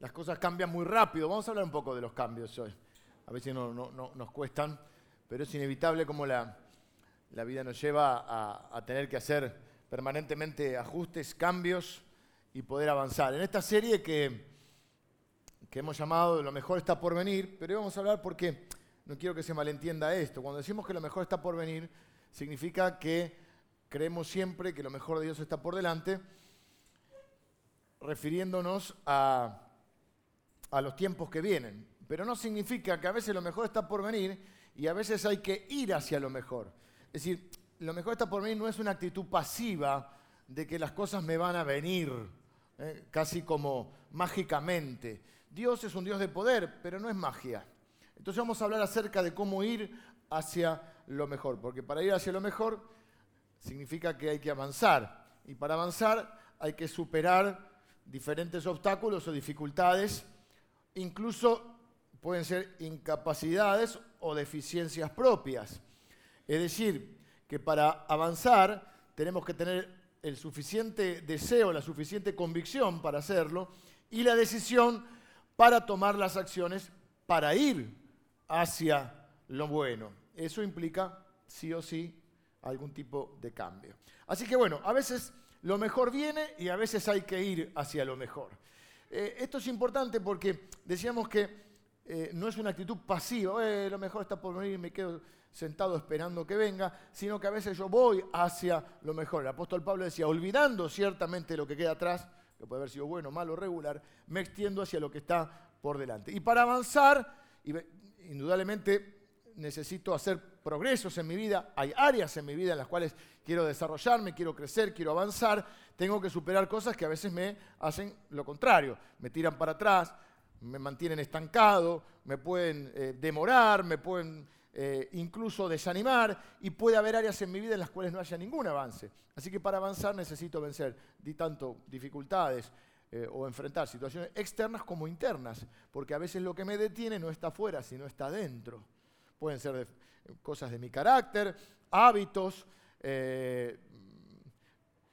las cosas cambian muy rápido. Vamos a hablar un poco de los cambios. A veces no, nos cuestan, pero es inevitable como la, vida nos lleva a, tener que hacer permanentemente ajustes, cambios y poder avanzar. En esta serie que, que hemos llamado Lo mejor está por venir, pero hoy vamos a hablar porque no quiero que se malentienda esto. Cuando decimos que lo mejor está por venir, significa que creemos siempre que lo mejor de Dios está por delante, refiriéndonos a, a los tiempos que vienen. Pero no significa que a veces lo mejor está por venir y a veces hay que ir hacia lo mejor. Es decir, lo mejor está por venir no es una actitud pasiva de que las cosas me van a venir, ¿eh? casi como mágicamente. Dios es un Dios de poder, pero no es magia. Entonces vamos a hablar acerca de cómo ir hacia lo mejor, porque para ir hacia lo mejor significa que hay que avanzar, y para avanzar hay que superar diferentes obstáculos o dificultades, incluso pueden ser incapacidades o deficiencias propias. Es decir, que para avanzar tenemos que tener el suficiente deseo, la suficiente convicción para hacerlo y la decisión para tomar las acciones para ir hacia lo bueno. Eso implica, sí o sí, algún tipo de cambio. Así que bueno, a veces lo mejor viene y a veces hay que ir hacia lo mejor. Eh, esto es importante porque decíamos que eh, no es una actitud pasiva, eh, lo mejor está por venir y me quedo sentado esperando que venga, sino que a veces yo voy hacia lo mejor. El apóstol Pablo decía, olvidando ciertamente lo que queda atrás, que puede haber sido bueno, malo, regular, me extiendo hacia lo que está por delante. Y para avanzar, indudablemente necesito hacer progresos en mi vida, hay áreas en mi vida en las cuales quiero desarrollarme, quiero crecer, quiero avanzar, tengo que superar cosas que a veces me hacen lo contrario, me tiran para atrás, me mantienen estancado, me pueden eh, demorar, me pueden eh, incluso desanimar y puede haber áreas en mi vida en las cuales no haya ningún avance. Así que para avanzar necesito vencer di tanto dificultades eh, o enfrentar situaciones externas como internas, porque a veces lo que me detiene no está afuera, sino está dentro pueden ser cosas de mi carácter, hábitos, eh,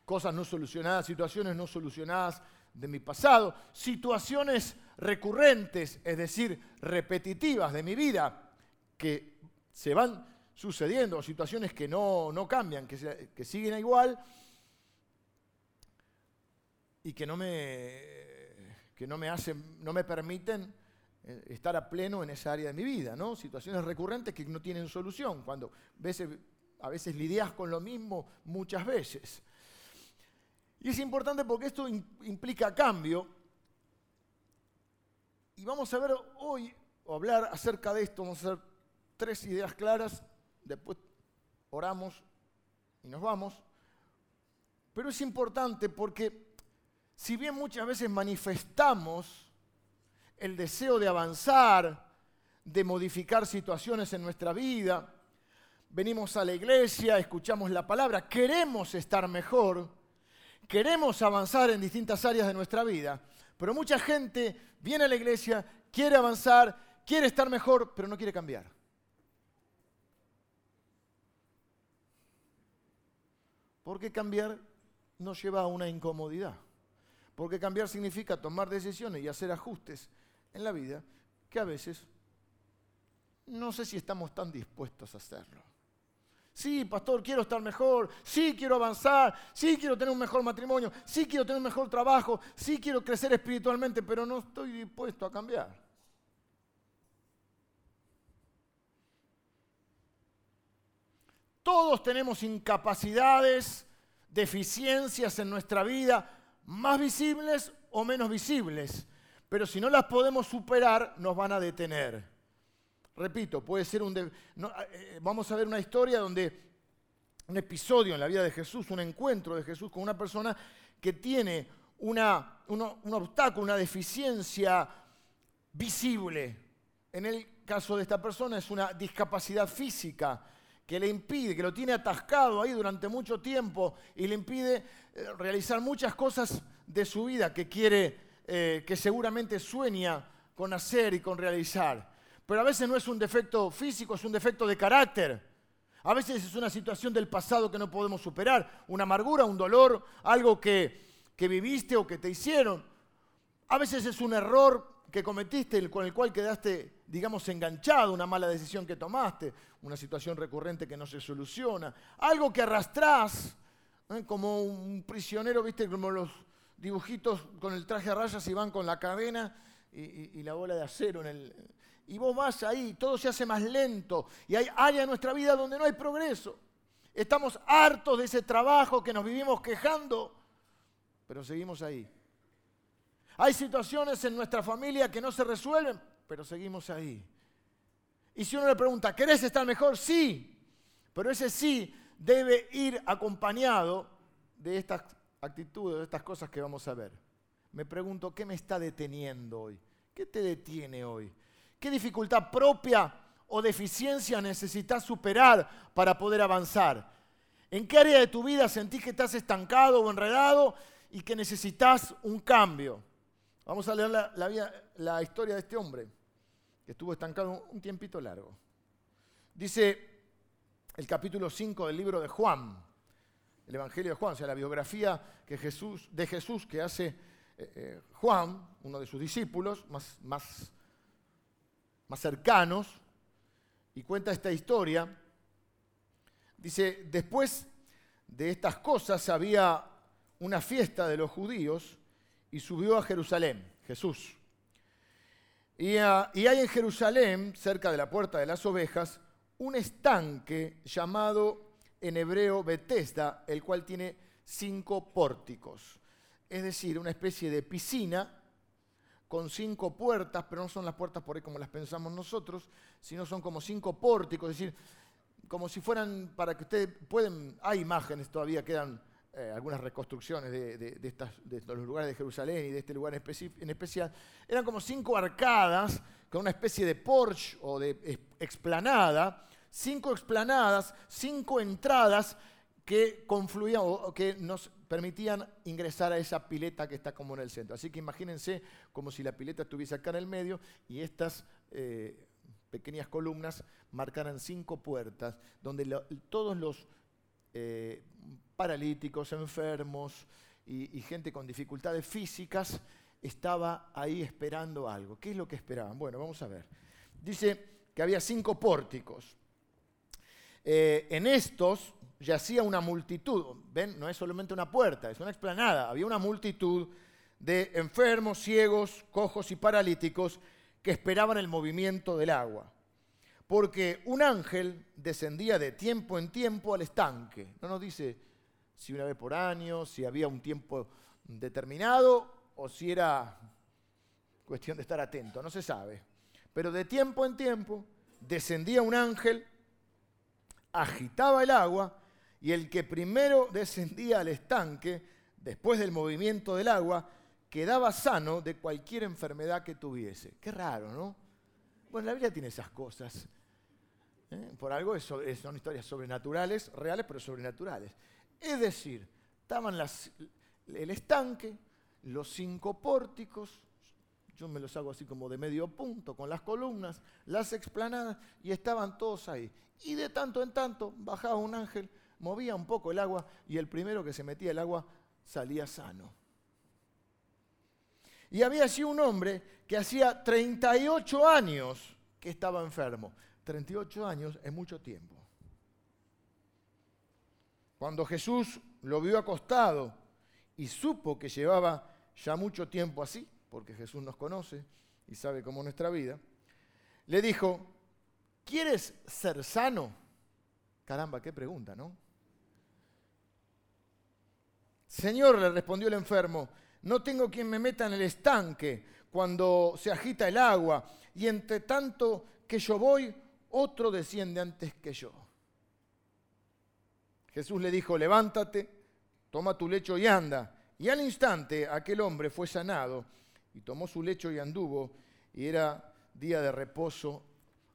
cosas no solucionadas, situaciones no solucionadas de mi pasado, situaciones recurrentes, es decir, repetitivas de mi vida, que se van sucediendo, situaciones que no, cambian, que, que, siguen igual y que no me, que no me, hacen, no me permiten estar a pleno en esa área de mi vida. Situaciones recurrentes que no tienen solución, cuando a veces lidias con lo mismo muchas veces. Y es importante porque esto implica cambio. Y vamos a ver hoy, o hablar acerca de esto, vamos a hacer tres ideas claras, después oramos y nos vamos. Pero es importante porque si bien muchas veces manifestamos el deseo de avanzar, de modificar situaciones en nuestra vida. Venimos a la iglesia, escuchamos la palabra, queremos estar mejor, queremos avanzar en distintas áreas de nuestra vida, pero mucha gente viene a la iglesia, quiere avanzar, quiere estar mejor, pero no quiere cambiar. Porque cambiar nos lleva a una incomodidad. Porque cambiar significa tomar decisiones y hacer ajustes en la vida que a veces no sé si estamos tan dispuestos a hacerlo. Sí, pastor, quiero estar mejor, sí quiero avanzar, sí quiero tener un mejor matrimonio, sí quiero tener un mejor trabajo, sí quiero crecer espiritualmente, pero no estoy dispuesto a cambiar. Todos tenemos incapacidades, deficiencias en nuestra vida, más visibles o menos visibles pero si no las podemos superar, nos van a detener. Repito, puede ser un... Eh, vamos a ver una historia donde un episodio en la vida de Jesús, un encuentro de Jesús con una persona que tiene una, un obstáculo, una deficiencia visible. En el caso de esta persona es una discapacidad física que le impide, que lo tiene atascado ahí durante mucho tiempo y le impide eh, realizar muchas cosas de su vida que quiere eh, que seguramente sueña con hacer y con realizar. Pero a veces no es un defecto físico, es un defecto de carácter. A veces es una situación del pasado que no podemos superar, una amargura, un dolor, algo que, que viviste o que te hicieron. A veces es un error que cometiste con el cual quedaste, digamos, enganchado, una mala decisión que tomaste, una situación recurrente que no se soluciona, algo que arrastrás, ¿eh? como un prisionero, viste, como los dibujitos con el traje a rayas y van con la cadena y, la bola de acero en el... Y vos vas ahí, todo se hace más lento y hay áreas en nuestra vida donde no hay progreso. Estamos hartos de ese trabajo que nos vivimos quejando, pero seguimos ahí. Hay situaciones en nuestra familia que no se resuelven, pero seguimos ahí. Y si uno le pregunta, ¿querés estar mejor? Sí, pero ese sí debe ir acompañado de estas actitudes, de estas cosas que vamos a ver. Me pregunto, ¿qué me está deteniendo hoy? ¿Qué te detiene hoy? ¿Qué dificultad propia o deficiencia necesitas superar para poder avanzar? ¿En qué área de tu vida sentís que estás estancado o enredado y que necesitas un cambio? Vamos a leer la, historia de este hombre que estuvo estancado un tiempito largo. Dice el capítulo 5 del libro de Juan, el Evangelio de Juan, o sea, la biografía que Jesús, de Jesús que hace eh, eh, Juan, uno de sus discípulos más, más, más cercanos, y cuenta esta historia. Dice, después de estas cosas había una fiesta de los judíos y subió a Jerusalén, Jesús. Y, ah, y, hay en Jerusalén, cerca de la puerta de las ovejas, un estanque llamado en hebreo Bethesda, el cual tiene cinco pórticos. Es decir, una especie de piscina con cinco puertas, pero no son las puertas por ahí como las pensamos nosotros, sino son como cinco pórticos, es decir, como si fueran, para que ustedes pueden, hay imágenes todavía, quedan eh, algunas reconstrucciones de, estas, de, los lugares de Jerusalén y de este lugar en, especial, eran como cinco arcadas con una especie de porche o de explanada, cinco explanadas, cinco entradas que confluían o que nos permitían ingresar a esa pileta que está como en el centro. Así que imagínense como si la pileta estuviese acá en el medio y estas eh, pequeñas columnas marcaran cinco puertas donde todos los eh, paralíticos, enfermos y, gente con dificultades físicas, estaba ahí esperando algo. ¿Qué es lo que esperaban? Bueno, vamos a ver. Dice que había cinco pórticos. Eh, en estos yacía una multitud, ven, no es solamente una puerta, es una explanada, había una multitud de enfermos, ciegos, cojos y paralíticos que esperaban el movimiento del agua porque un ángel descendía de tiempo en tiempo al estanque. No nos dice si una vez por año, si había un tiempo determinado o si era cuestión de estar atento, no se sabe. Pero de tiempo en tiempo descendía un ángel, agitaba el agua y el que primero descendía al estanque, después del movimiento del agua, quedaba sano de cualquier enfermedad que tuviese. Qué raro, ¿no? Bueno, la Biblia tiene esas cosas. ¿eh? Por algo son historias sobrenaturales, reales, pero sobrenaturales. Es decir, estaban el estanque, los cinco pórticos, yo me los hago así como de medio punto, con las columnas, las explanadas, y estaban todos ahí. Y de tanto en tanto bajaba un ángel, movía un poco el agua, y el primero que se metía el agua salía sano. Y había así un hombre que hacía 38 años que estaba enfermo. 38 años es mucho tiempo. Cuando Jesús lo vio acostado y supo que llevaba ya mucho tiempo así, porque Jesús nos conoce y sabe cómo es nuestra vida, le dijo, ¿quieres ser sano? Caramba, qué pregunta, ¿no? Señor, le respondió el enfermo, no tengo quien me meta en el estanque cuando se agita el agua, y entre tanto que yo voy, otro desciende antes que yo. Jesús le dijo, levántate, toma tu lecho y anda. Y al instante aquel hombre fue sanado y tomó su lecho y anduvo, y era día de reposo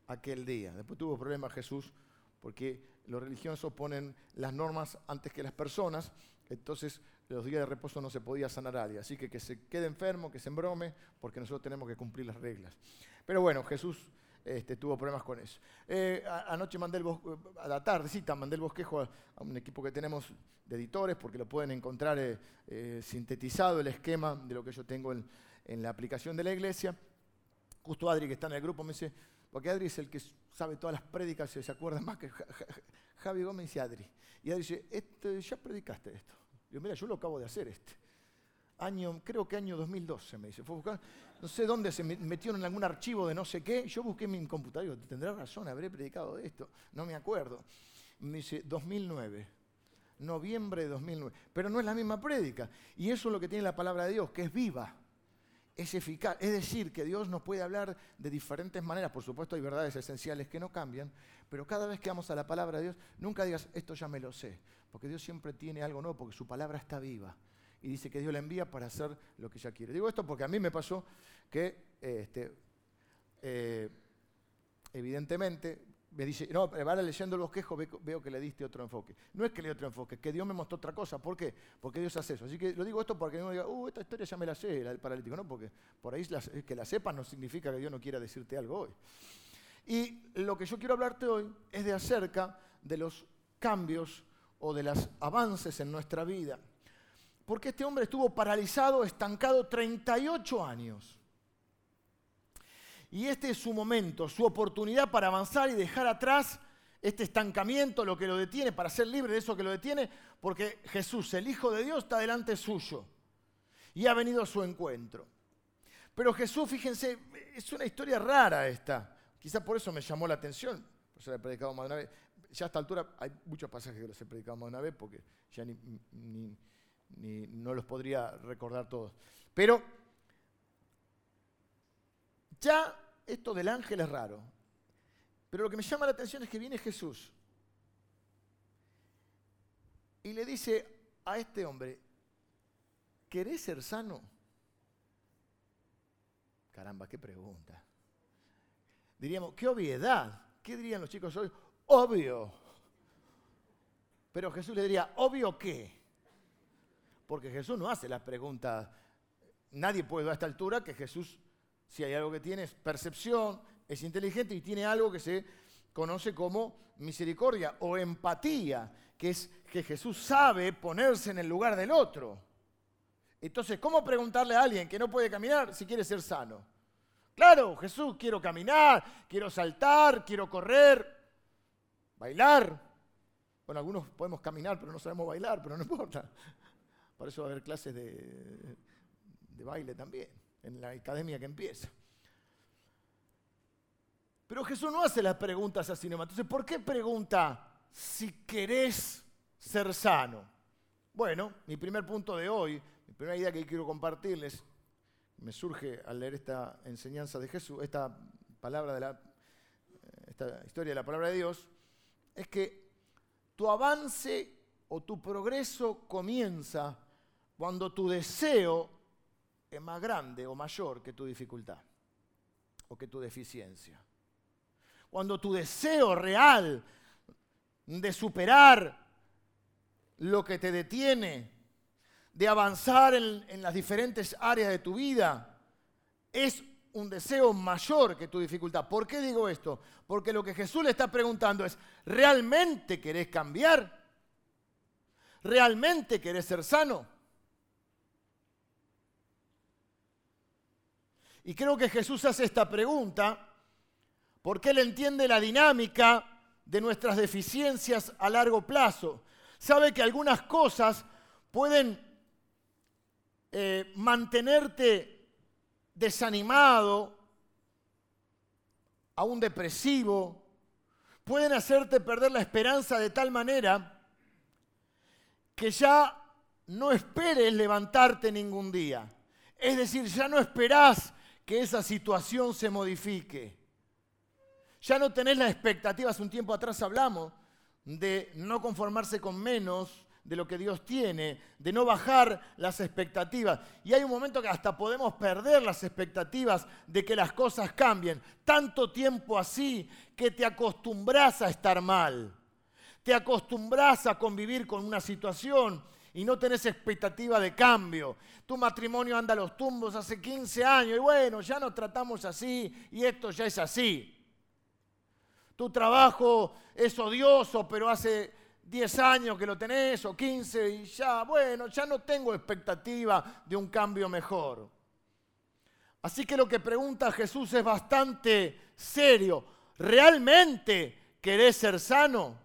aquel día. Después tuvo problemas Jesús porque los religiosos ponen las normas antes que las personas, entonces los días de reposo no se podía sanar a nadie. Así que que se quede enfermo, que se embrome, porque nosotros tenemos que cumplir las reglas. Pero bueno, Jesús este, tuvo problemas con eso. Eh, anoche mandé el a la tardecita mandé el bosquejo a, un equipo que tenemos de editores porque lo pueden encontrar eh, eh, sintetizado el esquema de lo que yo tengo en, la aplicación de la iglesia. Justo Adri, que está en el grupo, me dice, porque Adri es el que sabe todas las prédicas se acuerda más que Javi Gómez y Adri. Y Adri dice, este, ya predicaste esto. Yo, mira, yo lo acabo de hacer este. Año, creo que año 2012, me dice. Fue buscar, no sé dónde se metieron en algún archivo de no sé qué. Yo busqué en mi computador, digo, tendrá razón, habré predicado de esto. No me acuerdo. Me dice, 2009. Noviembre de 2009. Pero no es la misma prédica. Y eso es lo que tiene la palabra de Dios, que es viva es eficaz. Es decir, que Dios nos puede hablar de diferentes maneras. Por supuesto, hay verdades esenciales que no cambian, pero cada vez que vamos a la palabra de Dios, nunca digas, esto ya me lo sé, porque Dios siempre tiene algo nuevo, porque su palabra está viva. Y dice que Dios la envía para hacer lo que ella quiere. Digo esto porque a mí me pasó que, este, eh, evidentemente, me dice, no, ahora leyendo los quejos veo que le diste otro enfoque. No es que le di otro enfoque, es que Dios me mostró otra cosa. ¿Por qué? Porque Dios hace eso. Así que lo digo esto porque no diga, uh, esta historia ya me la sé, la del paralítico. No, porque por ahí que la sepas no significa que Dios no quiera decirte algo hoy. Y lo que yo quiero hablarte hoy es de acerca de los cambios o de los avances en nuestra vida. Porque este hombre estuvo paralizado, estancado 38 años. Y este es su momento, su oportunidad para avanzar y dejar atrás este estancamiento, lo que lo detiene, para ser libre de eso que lo detiene, porque Jesús, el Hijo de Dios, está delante suyo y ha venido a su encuentro. Pero Jesús, fíjense, es una historia rara esta. Quizás por eso me llamó la atención. Por eso he predicado más de una vez. Ya a esta altura hay muchos pasajes que los he predicado más de una vez porque ya no los podría recordar todos. Pero ya esto del ángel es raro. Pero lo que me llama la atención es que viene Jesús y le dice a este hombre, ¿querés ser sano? Caramba, qué pregunta. Diríamos, qué obviedad. ¿Qué dirían los chicos hoy? Obvio. Pero Jesús le diría, ¿obvio qué? Porque Jesús no hace las preguntas. Nadie puede a esta altura que Jesús si hay algo que tiene es percepción, es inteligente y tiene algo que se conoce como misericordia o empatía, que es que Jesús sabe ponerse en el lugar del otro. Entonces, ¿cómo preguntarle a alguien que no puede caminar si quiere ser sano? Claro, Jesús, quiero caminar, quiero saltar, quiero correr, bailar. Bueno, algunos podemos caminar, pero no sabemos bailar, pero no importa. Por eso va a haber clases de, de baile también en la academia que empieza. Pero Jesús no hace las preguntas así nomás. Entonces, ¿por qué pregunta si querés ser sano? Bueno, mi primer punto de hoy, mi primera idea que quiero compartirles, me surge al leer esta enseñanza de Jesús, esta palabra de la, esta historia de la palabra de Dios, es que tu avance o tu progreso comienza cuando tu deseo es más grande o mayor que tu dificultad o que tu deficiencia. Cuando tu deseo real de superar lo que te detiene, de avanzar en, las diferentes áreas de tu vida, es un deseo mayor que tu dificultad. ¿Por qué digo esto? Porque lo que Jesús le está preguntando es, ¿realmente querés cambiar? ¿Realmente querés ser sano? Y creo que Jesús hace esta pregunta porque Él entiende la dinámica de nuestras deficiencias a largo plazo. Sabe que algunas cosas pueden eh, mantenerte desanimado, aún depresivo, pueden hacerte perder la esperanza de tal manera que ya no esperes levantarte ningún día. Es decir, ya no esperás que esa situación se modifique. Ya no tenés la expectativa, hace un tiempo atrás hablamos de no conformarse con menos de lo que Dios tiene, de no bajar las expectativas. Y hay un momento que hasta podemos perder las expectativas de que las cosas cambien. Tanto tiempo así que te acostumbras a estar mal. Te acostumbras a convivir con una situación y no tenés expectativa de cambio. Tu matrimonio anda a los tumbos hace 15 años y bueno, ya nos tratamos así y esto ya es así. tu trabajo es odioso, pero hace 10 años que lo tenés o 15 y ya, bueno, ya no tengo expectativa de un cambio mejor. Así que lo que pregunta Jesús es bastante serio. ¿Realmente querés ser sano?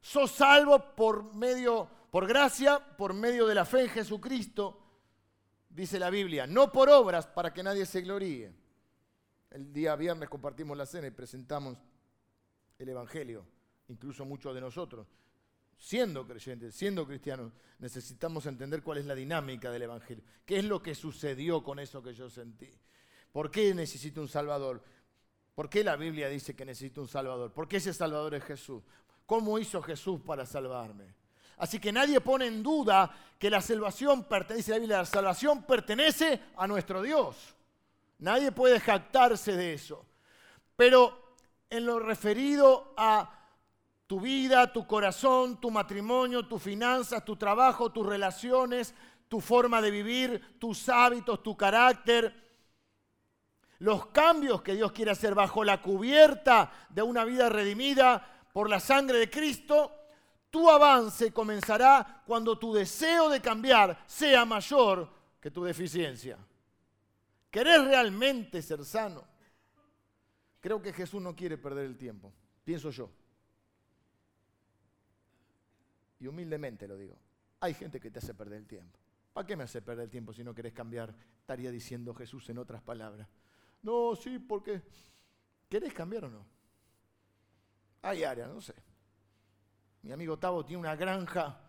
¿Sos salvo por medio, por gracia, por medio de la fe en Jesucristo? Dice la Biblia, no por obras para que nadie se gloríe. El día viernes compartimos la cena y presentamos el Evangelio, incluso muchos de nosotros. Siendo creyentes, siendo cristianos, necesitamos entender cuál es la dinámica del Evangelio. ¿Qué es lo que sucedió con eso que yo sentí? ¿Por qué necesito un Salvador? ¿Por qué la Biblia dice que necesito un Salvador? ¿Por qué ese Salvador es Jesús? ¿Cómo hizo Jesús para salvarme? Así que nadie pone en duda que la salvación pertenece, la Biblia, la salvación pertenece a nuestro Dios. Nadie puede jactarse de eso. Pero en lo referido a tu vida, tu corazón, tu matrimonio, tus finanzas, tu trabajo, tus relaciones, tu forma de vivir, tus hábitos, tu carácter, los cambios que Dios quiere hacer bajo la cubierta de una vida redimida por la sangre de Cristo, tu avance comenzará cuando tu deseo de cambiar sea mayor que tu deficiencia. ¿Querés realmente ser sano? Creo que Jesús no quiere perder el tiempo, pienso yo. Y humildemente lo digo. Hay gente que te hace perder el tiempo. ¿Para qué me hace perder el tiempo si no querés cambiar? Estaría diciendo Jesús en otras palabras. No, sí, porque ¿querés cambiar o no? Hay áreas, no sé. Mi amigo Tavo tiene una granja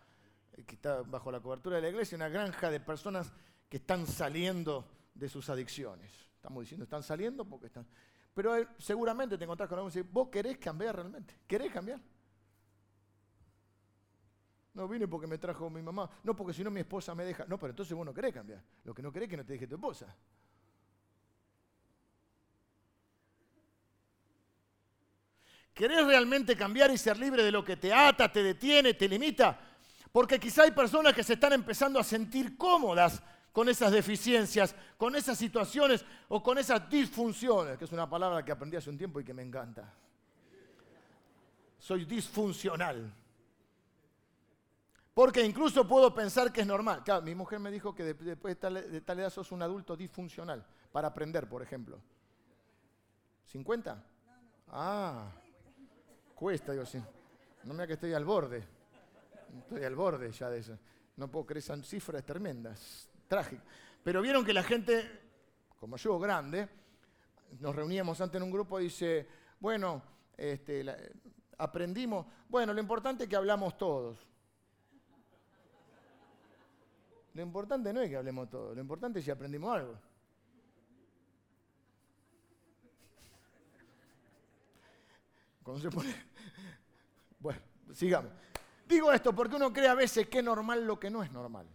eh, que está bajo la cobertura de la iglesia, una granja de personas que están saliendo de sus adicciones. Estamos diciendo, están saliendo porque están... Pero seguramente te encontrás con alguien y dice, vos querés cambiar realmente, querés cambiar. No vine porque me trajo mi mamá, no porque si no mi esposa me deja. No, pero entonces vos no querés cambiar. Lo que no querés es que no te deje tu esposa. ¿Querés realmente cambiar y ser libre de lo que te ata, te detiene, te limita? Porque quizá hay personas que se están empezando a sentir cómodas con esas deficiencias, con esas situaciones o con esas disfunciones, que es una palabra que aprendí hace un tiempo y que me encanta. Soy disfuncional. Porque incluso puedo pensar que es normal. Claro, mi mujer me dijo que después de tal, de tal edad sos un adulto disfuncional, para aprender, por ejemplo. ¿50? Ah, Cuesta, digo, sí. No me que estoy al borde. Estoy al borde ya de eso. No puedo creer, esas cifras tremendas, trágicas. Pero vieron que la gente, como yo, grande, nos reuníamos antes en un grupo y dice, bueno, este, aprendimos, bueno, lo importante es que hablamos todos. Lo importante no es que hablemos todos, lo importante es si aprendimos algo. Cuando se pone bueno, sigamos. Digo esto porque uno cree a veces que es normal lo que no es normal.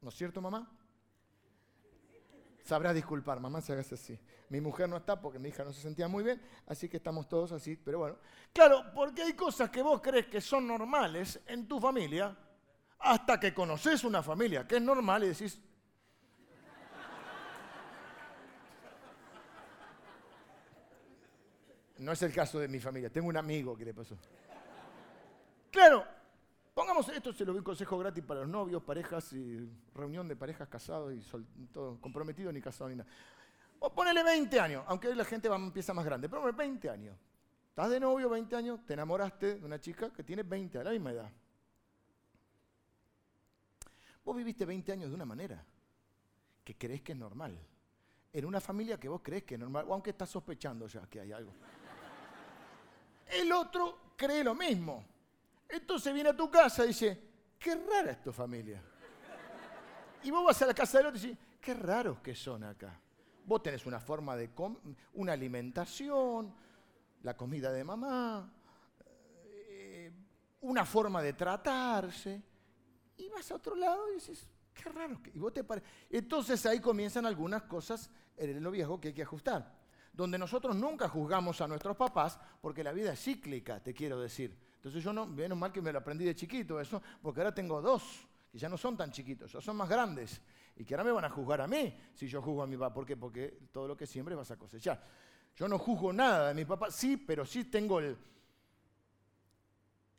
¿No es cierto, mamá? Sabrá disculpar, mamá se hace así. Mi mujer no está porque mi hija no se sentía muy bien, así que estamos todos así, pero bueno. Claro, porque hay cosas que vos crees que son normales en tu familia, hasta que conoces una familia que es normal y decís, No es el caso de mi familia. Tengo un amigo que le pasó. Claro, pongamos esto, se lo doy consejo gratis para los novios, parejas y reunión de parejas casados y todo, comprometidos ni casados ni nada. O ponele 20 años, aunque hoy la gente va, empieza más grande, pero 20 años. Estás de novio 20 años, te enamoraste de una chica que tiene 20 a la misma edad. Vos viviste 20 años de una manera que crees que es normal. En una familia que vos crees que es normal, o aunque estás sospechando ya que hay algo. El otro cree lo mismo. Entonces viene a tu casa y dice, qué rara es tu familia. Y vos vas a la casa del otro y dices, qué raros que son acá. Vos tenés una forma de una alimentación, la comida de mamá, eh, una forma de tratarse. Y vas a otro lado y dices, qué raro. Y vos te Entonces ahí comienzan algunas cosas en lo viejo que hay que ajustar donde nosotros nunca juzgamos a nuestros papás, porque la vida es cíclica, te quiero decir. Entonces yo no, menos mal que me lo aprendí de chiquito eso, porque ahora tengo dos, que ya no son tan chiquitos, ya son más grandes, y que ahora me van a juzgar a mí si yo juzgo a mi papá. ¿Por qué? Porque todo lo que siembres vas a cosechar. Yo no juzgo nada de mi papá, sí, pero sí tengo el,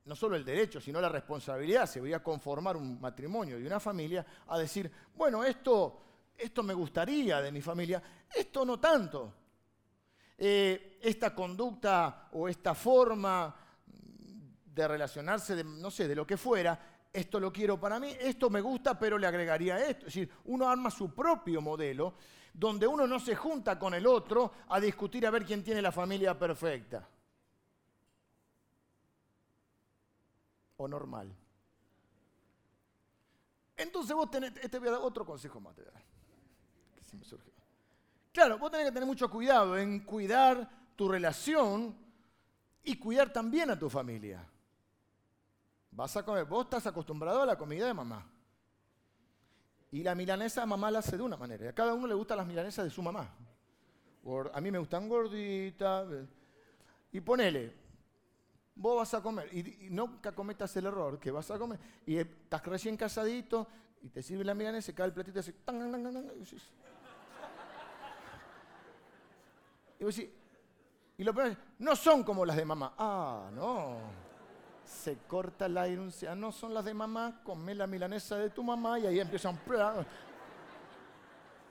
no solo el derecho, sino la responsabilidad, si voy a conformar un matrimonio y una familia, a decir, bueno, esto, esto me gustaría de mi familia, esto no tanto. Eh, esta conducta o esta forma de relacionarse, de, no sé, de lo que fuera, esto lo quiero para mí, esto me gusta, pero le agregaría esto. Es decir, uno arma su propio modelo, donde uno no se junta con el otro a discutir a ver quién tiene la familia perfecta. O normal. Entonces vos tenés, este voy a dar otro consejo más, te voy que se me surgió. Claro, vos tenés que tener mucho cuidado en cuidar tu relación y cuidar también a tu familia. Vas a comer, vos estás acostumbrado a la comida de mamá. Y la milanesa mamá la hace de una manera. a cada uno le gustan las milanesas de su mamá. A mí me gustan gorditas. Y ponele, vos vas a comer. Y, nunca cometas el error que vas a comer. Y estás recién casadito y te sirve la milanesa, se cae el platito y. Y vos decís, y lo peor es, no son como las de mamá. Ah, no. Se corta el aire, no son las de mamá, come la milanesa de tu mamá y ahí empiezan.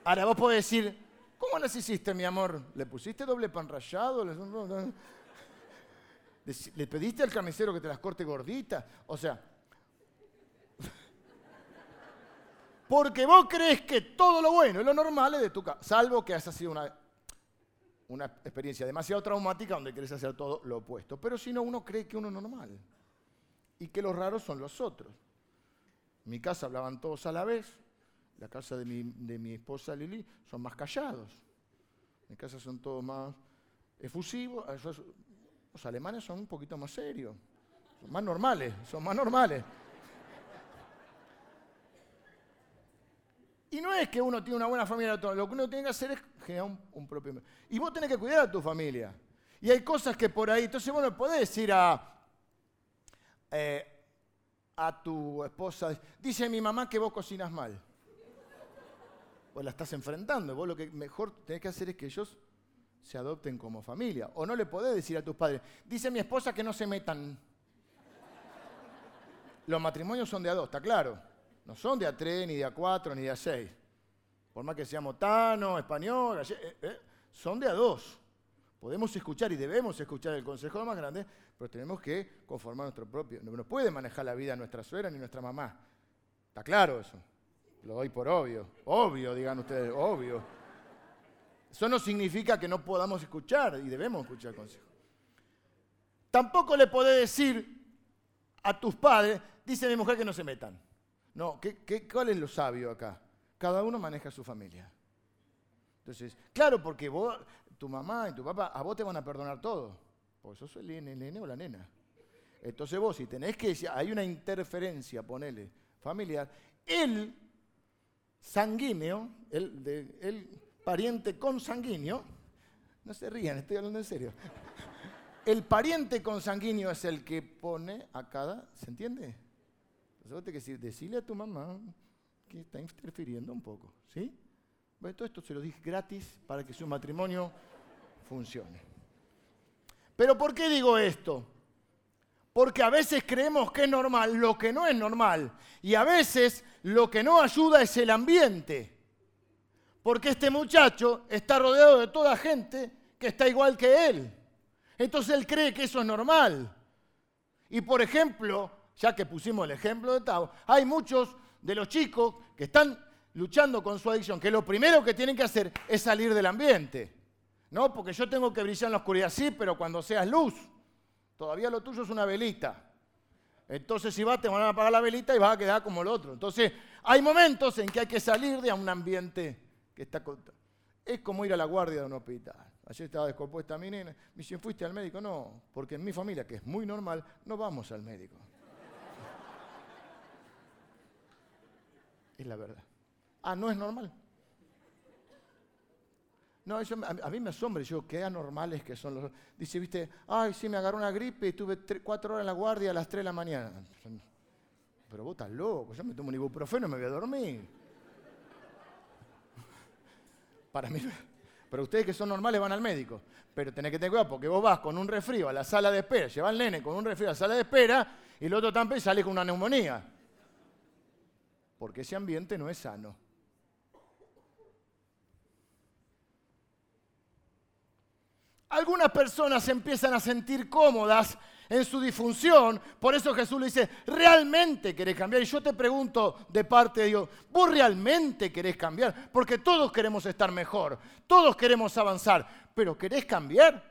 Ahora vos podés decir, ¿cómo las hiciste, mi amor? ¿Le pusiste doble pan rallado? ¿Le pediste al carnicero que te las corte gorditas? O sea, porque vos crees que todo lo bueno y lo normal es de tu casa, salvo que hayas sido una una experiencia demasiado traumática donde querés hacer todo lo opuesto. Pero si no, uno cree que uno es normal y que los raros son los otros. En mi casa hablaban todos a la vez, la casa de mi, esposa Lili son más callados. En mi casa son todos más efusivos, los alemanes son un poquito más serios, son más normales, son más normales. Y no es que uno tiene una buena familia, lo que uno tiene que hacer es generar un, propio... Y vos tenés que cuidar a tu familia. Y hay cosas que por ahí, entonces vos no podés decir a, eh, a tu esposa, dice mi mamá que vos cocinas mal. Vos la estás enfrentando, vos lo que mejor tenés que hacer es que ellos se adopten como familia. O no le podés decir a tus padres, dice mi esposa que no se metan. Los matrimonios son de a está claro. No son de A3, ni de A4, ni de A6. Por más que seamos tano, español, eh, eh, son de A2. Podemos escuchar y debemos escuchar el consejo más grande, pero tenemos que conformar nuestro propio. No puede manejar la vida nuestra suegra ni nuestra mamá. Está claro eso. Lo doy por obvio. Obvio, digan ustedes, obvio. Eso no significa que no podamos escuchar y debemos escuchar el consejo. Tampoco le podés decir a tus padres, dice mi mujer que no se metan. No, ¿qué, cuál es lo sabio acá? Cada uno maneja su familia. Entonces, claro, porque vos, tu mamá y tu papá, a vos te van a perdonar todo. Porque sos el nene o la nena. Entonces vos, si tenés que decir, hay una interferencia, ponele, familiar, el sanguíneo, el, el pariente consanguíneo, no se rían, estoy hablando en serio. El pariente consanguíneo es el que pone a cada, ¿se entiende? Entonces que decirle a tu mamá que está interfiriendo un poco, ¿sí? Todo esto se lo dije gratis para que su matrimonio funcione. Pero ¿por qué digo esto? Porque a veces creemos que es normal lo que no es normal. Y a veces lo que no ayuda es el ambiente. Porque este muchacho está rodeado de toda gente que está igual que él. Entonces él cree que eso es normal. Y por ejemplo, ya que pusimos el ejemplo de Tao, hay muchos de los chicos que están luchando con su adicción, que lo primero que tienen que hacer es salir del ambiente. No, porque yo tengo que brillar en la oscuridad, sí, pero cuando seas luz, todavía lo tuyo es una velita. Entonces si vas te van a apagar la velita y vas a quedar como el otro. Entonces hay momentos en que hay que salir de un ambiente que está... Es como ir a la guardia de un hospital. Ayer estaba descompuesta mi nena. Me dice, ¿fuiste al médico? No, porque en mi familia, que es muy normal, no vamos al médico. Es la verdad. Ah, no es normal. No, eso, a, mí me asombra, yo, qué anormales que son los... Dice, viste, ay, sí, me agarró una gripe y tuve cuatro horas en la guardia a las tres de la mañana. Pero vos estás loco, yo me tomo un ibuprofeno y me voy a dormir. Para mí, Pero ustedes que son normales van al médico. Pero tenés que tener cuidado porque vos vas con un resfrío a la sala de espera, lleva al nene con un resfrío a la sala de espera y el otro también sale con una neumonía. Porque ese ambiente no es sano. Algunas personas se empiezan a sentir cómodas en su disfunción. Por eso Jesús le dice, ¿realmente querés cambiar? Y yo te pregunto de parte de Dios, ¿vos realmente querés cambiar? Porque todos queremos estar mejor, todos queremos avanzar, pero ¿querés cambiar?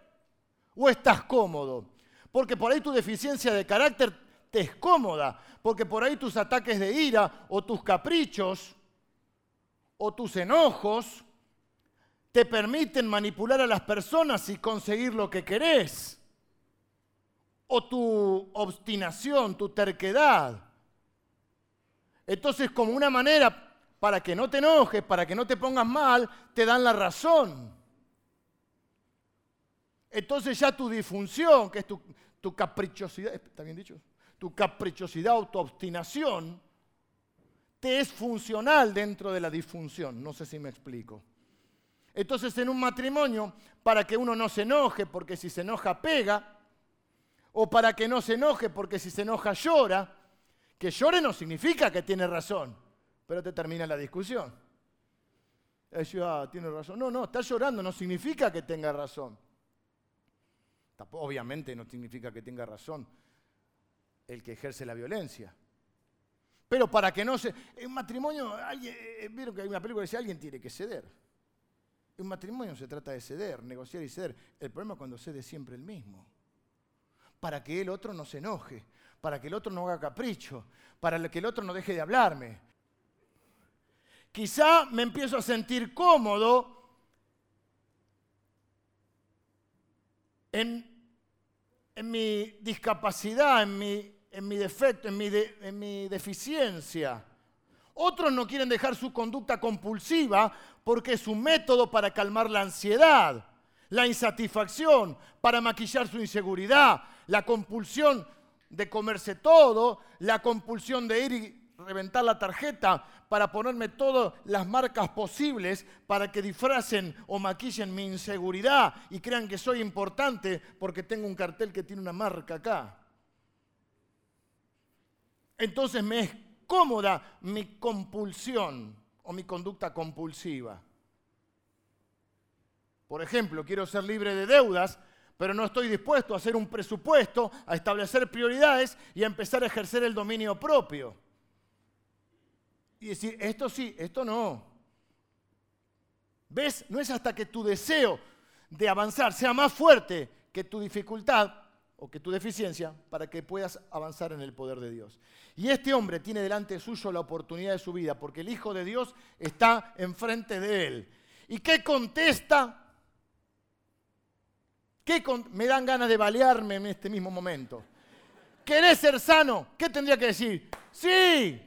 ¿O estás cómodo? Porque por ahí tu deficiencia de carácter te es cómoda, porque por ahí tus ataques de ira o tus caprichos o tus enojos te permiten manipular a las personas y conseguir lo que querés o tu obstinación, tu terquedad. Entonces, como una manera para que no te enojes, para que no te pongas mal, te dan la razón. Entonces ya tu disfunción, que es tu, tu caprichosidad, ¿está bien dicho? Tu caprichosidad o tu obstinación, te es funcional dentro de la disfunción. No sé si me explico. Entonces en un matrimonio, para que uno no se enoje, porque si se enoja pega, o para que no se enoje, porque si se enoja llora. Que llore no significa que tiene razón, pero te termina la discusión. ah, tiene razón. No, no, está llorando no significa que tenga razón. Obviamente no significa que tenga razón el que ejerce la violencia. Pero para que no se... En matrimonio, alguien, eh, vieron que hay una película que dice alguien tiene que ceder. En matrimonio se trata de ceder, negociar y ceder. El problema es cuando cede siempre el mismo para que el otro no se enoje, para que el otro no haga capricho, para que el otro no deje de hablarme. Quizá me empiezo a sentir cómodo en, mi discapacidad, en mi, en mi defecto, en mi, en mi deficiencia. Otros no quieren dejar su conducta compulsiva porque es un método para calmar la ansiedad, la insatisfacción, para maquillar su inseguridad, la compulsión de comerse todo, la compulsión de ir y reventar la tarjeta para ponerme todas las marcas posibles para que disfracen o maquillen mi inseguridad y crean que soy importante porque tengo un cartel que tiene una marca acá. Entonces me es cómoda mi compulsión o mi conducta compulsiva. Por ejemplo, quiero ser libre de deudas, pero no estoy dispuesto a hacer un presupuesto, a establecer prioridades y a empezar a ejercer el dominio propio. Y decir, esto sí, esto no. ¿Ves? No es hasta que tu deseo de avanzar sea más fuerte que tu dificultad o que tu deficiencia para que puedas avanzar en el poder de Dios. Y este hombre tiene delante suyo la oportunidad de su vida porque el Hijo de Dios está enfrente de él. ¿Y qué contesta? me dan ganas de balearme en este mismo momento? ¿Querés ser sano? ¿Qué tendría que decir? Sí.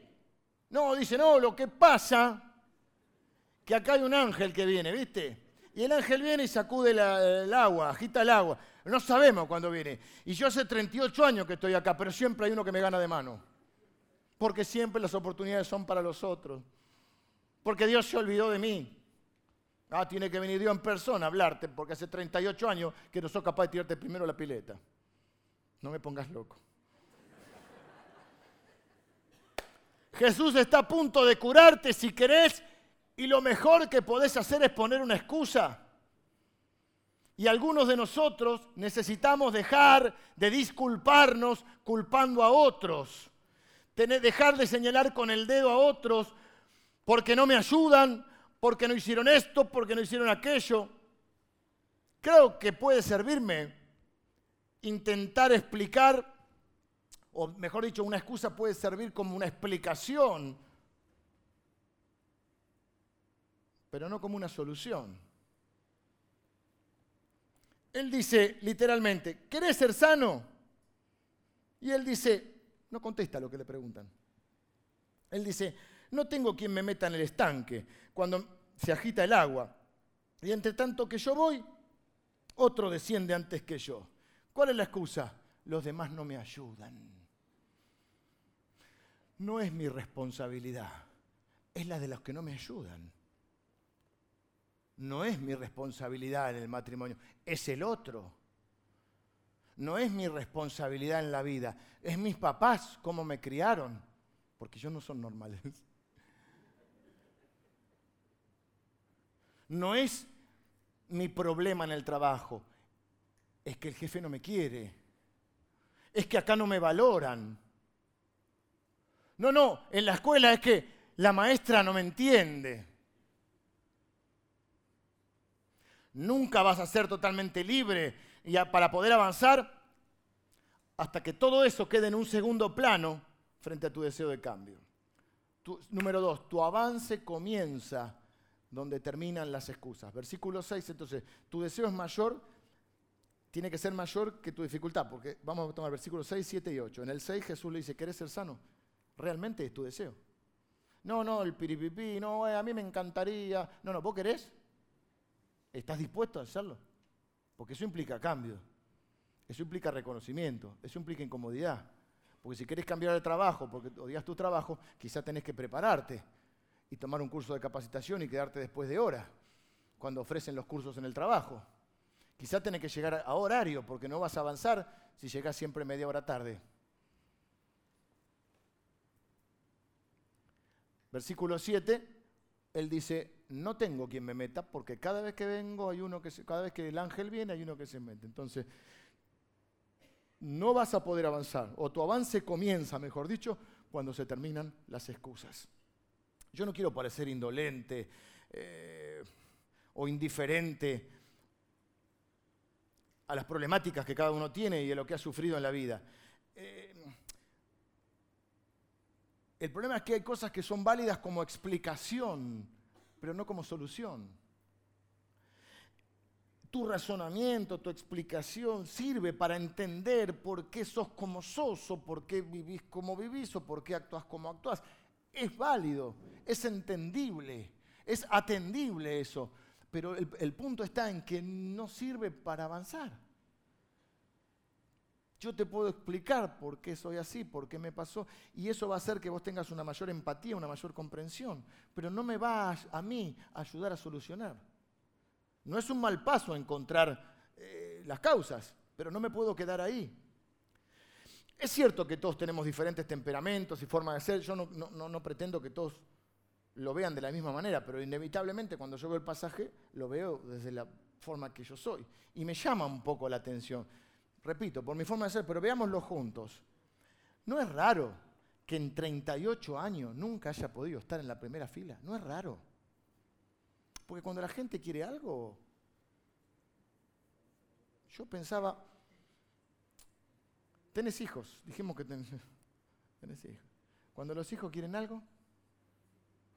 No, dice, no, lo que pasa que acá hay un ángel que viene, ¿viste? Y el ángel viene y sacude el agua, agita el agua. No sabemos cuándo viene. Y yo hace 38 años que estoy acá, pero siempre hay uno que me gana de mano. Porque siempre las oportunidades son para los otros. Porque Dios se olvidó de mí. Ah, tiene que venir Dios en persona a hablarte, porque hace 38 años que no soy capaz de tirarte primero la pileta. No me pongas loco. Jesús está a punto de curarte si querés y lo mejor que podés hacer es poner una excusa. Y algunos de nosotros necesitamos dejar de disculparnos culpando a otros. dejar de señalar con el dedo a otros porque no me ayudan, porque no hicieron esto, porque no hicieron aquello. Creo que puede servirme intentar explicar, o mejor dicho, una excusa puede servir como una explicación, pero no como una solución. Él dice literalmente, ¿querés ser sano? Y él dice, no contesta lo que le preguntan. Él dice, no tengo quien me meta en el estanque cuando se agita el agua. Y entre tanto que yo voy, otro desciende antes que yo. ¿Cuál es la excusa? Los demás no me ayudan. No es mi responsabilidad, es la de los que no me ayudan. No es mi responsabilidad en el matrimonio, es el otro. No es mi responsabilidad en la vida, es mis papás, cómo me criaron, porque ellos no son normales. No es mi problema en el trabajo, es que el jefe no me quiere, es que acá no me valoran. No, no, en la escuela es que la maestra no me entiende. Nunca vas a ser totalmente libre y para poder avanzar hasta que todo eso quede en un segundo plano frente a tu deseo de cambio. número dos, tu avance comienza donde terminan las excusas. Versículo 6, entonces, tu deseo es mayor, tiene que ser mayor que tu dificultad, porque vamos a tomar versículos 6, 7 y 8. En el 6 Jesús le dice, ¿querés ser sano? Realmente es tu deseo. No, no, el piripipí, no, eh, a mí me encantaría. No, no, ¿vos querés? ¿Estás dispuesto a hacerlo? Porque eso implica cambio, eso implica reconocimiento, eso implica incomodidad. Porque si querés cambiar de trabajo, porque odias tu trabajo, quizás tenés que prepararte y tomar un curso de capacitación y quedarte después de hora, cuando ofrecen los cursos en el trabajo. Quizás tenés que llegar a horario, porque no vas a avanzar si llegas siempre media hora tarde. Versículo 7, él dice, no tengo quien me meta porque cada vez que vengo hay uno que se, cada vez que el ángel viene hay uno que se mete. Entonces, no vas a poder avanzar, o tu avance comienza, mejor dicho, cuando se terminan las excusas. Yo no quiero parecer indolente eh, o indiferente a las problemáticas que cada uno tiene y a lo que ha sufrido en la vida. Eh, el problema es que hay cosas que son válidas como explicación pero no como solución. Tu razonamiento, tu explicación sirve para entender por qué sos como sos, o por qué vivís como vivís, o por qué actúas como actúas. Es válido, es entendible, es atendible eso, pero el, el punto está en que no sirve para avanzar. Yo te puedo explicar por qué soy así, por qué me pasó, y eso va a hacer que vos tengas una mayor empatía, una mayor comprensión, pero no me va a, mí a ayudar a solucionar. No es un mal paso encontrar eh, las causas, pero no me puedo quedar ahí. Es cierto que todos tenemos diferentes temperamentos y formas de ser, yo no, no pretendo que todos lo vean de la misma manera, pero inevitablemente cuando yo veo el pasaje lo veo desde la forma que yo soy y me llama un poco la atención repito, por mi forma de ser, pero veámoslo juntos. No es raro que en 38 años nunca haya podido estar en la primera fila. No es raro. Porque cuando la gente quiere algo, yo pensaba, tenés hijos, dijimos que tenés, tenés hijos. Cuando los hijos quieren algo,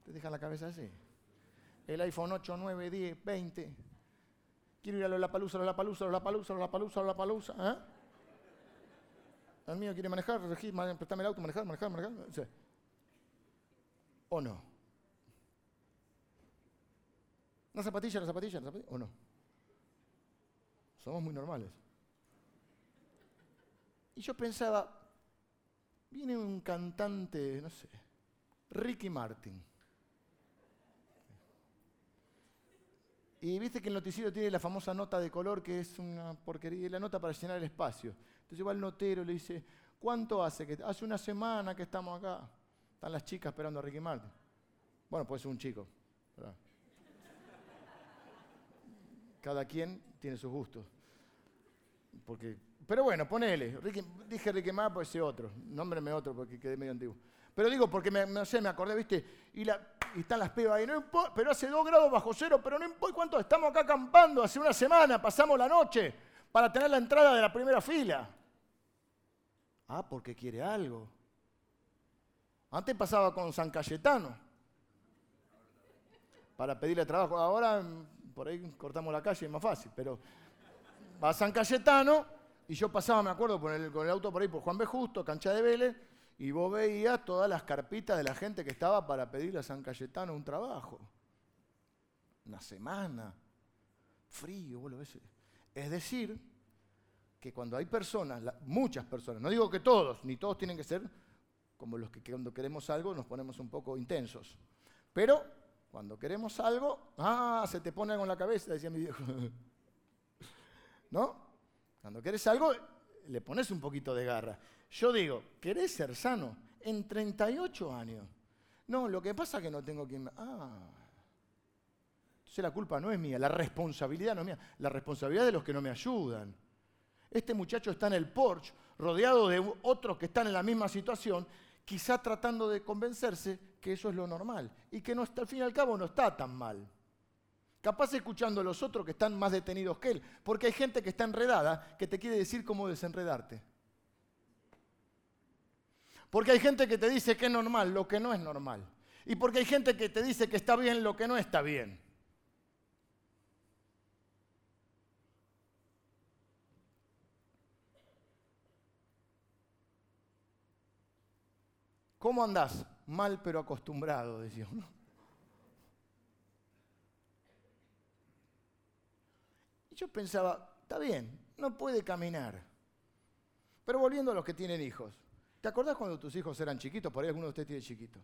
te dejan la cabeza así. El iPhone 8, 9, 10, 20, Quiero ir a la palusa, la palusa, la palusa, la palusa, la palusa. ¿eh? El mío quiere manejar, préstame el auto, manejar, manejar, manejar. ¿O no? ¿La zapatilla, la zapatilla, la zapatilla? ¿O no? Somos muy normales. Y yo pensaba, viene un cantante, no sé, Ricky Martin. Y viste que el noticiero tiene la famosa nota de color que es una porquería, la nota para llenar el espacio. Entonces va el notero y le dice, ¿cuánto hace? Que hace una semana que estamos acá. Están las chicas esperando a Ricky Martin. Bueno, puede ser un chico. Cada quien tiene sus gustos. Porque, pero bueno, ponele. dije Ricky Martin, puede ser otro. Nómbreme otro porque quedé medio antiguo. Pero digo porque me, no sé, me acordé, ¿viste? Y, la, están las pibas ahí, no pero hace dos grados bajo cero, pero no importa cuánto, estamos acá acampando, hace una semana, pasamos la noche para tener la entrada de la primera fila. Ah, porque quiere algo. Antes pasaba con San Cayetano para pedirle trabajo. Ahora mm, por ahí cortamos la calle, es más fácil, pero va San Cayetano y yo pasaba, me acuerdo, con el auto por ahí por Juan B. Justo, cancha de Vélez, y vos veías todas las carpitas de la gente que estaba para pedirle a San Cayetano un trabajo. Una semana. Frío, vos lo ves. Es decir, que cuando hay personas, muchas personas, no digo que todos, ni todos tienen que ser como los que cuando queremos algo nos ponemos un poco intensos. Pero Cuando queremos algo, ah, se te pone algo en la cabeza, decía mi viejo. ¿No? Cuando quieres algo, le pones un poquito de garra. Yo digo, ¿querés ser sano? En 38 años. No, lo que pasa es que no tengo quien... Ah. Entonces la culpa no es mía, la responsabilidad no es mía, la responsabilidad de los que no me ayudan. Este muchacho está en el Porsche, rodeado de otros que están en la misma situación, quizá tratando de convencerse que eso es lo normal y que no está, al fin y al cabo no está tan mal. Capaz escuchando a los otros que están más detenidos que él, porque hay gente que está enredada que te quiere decir cómo desenredarte. Porque hay gente que te dice que es normal lo que no es normal. Y porque hay gente que te dice que está bien lo que no está bien. ¿Cómo andás? Mal pero acostumbrado, decía uno. Y yo pensaba, está bien, no puede caminar. Pero volviendo a los que tienen hijos, ¿te acordás cuando tus hijos eran chiquitos? Por ahí alguno de ustedes tiene chiquito.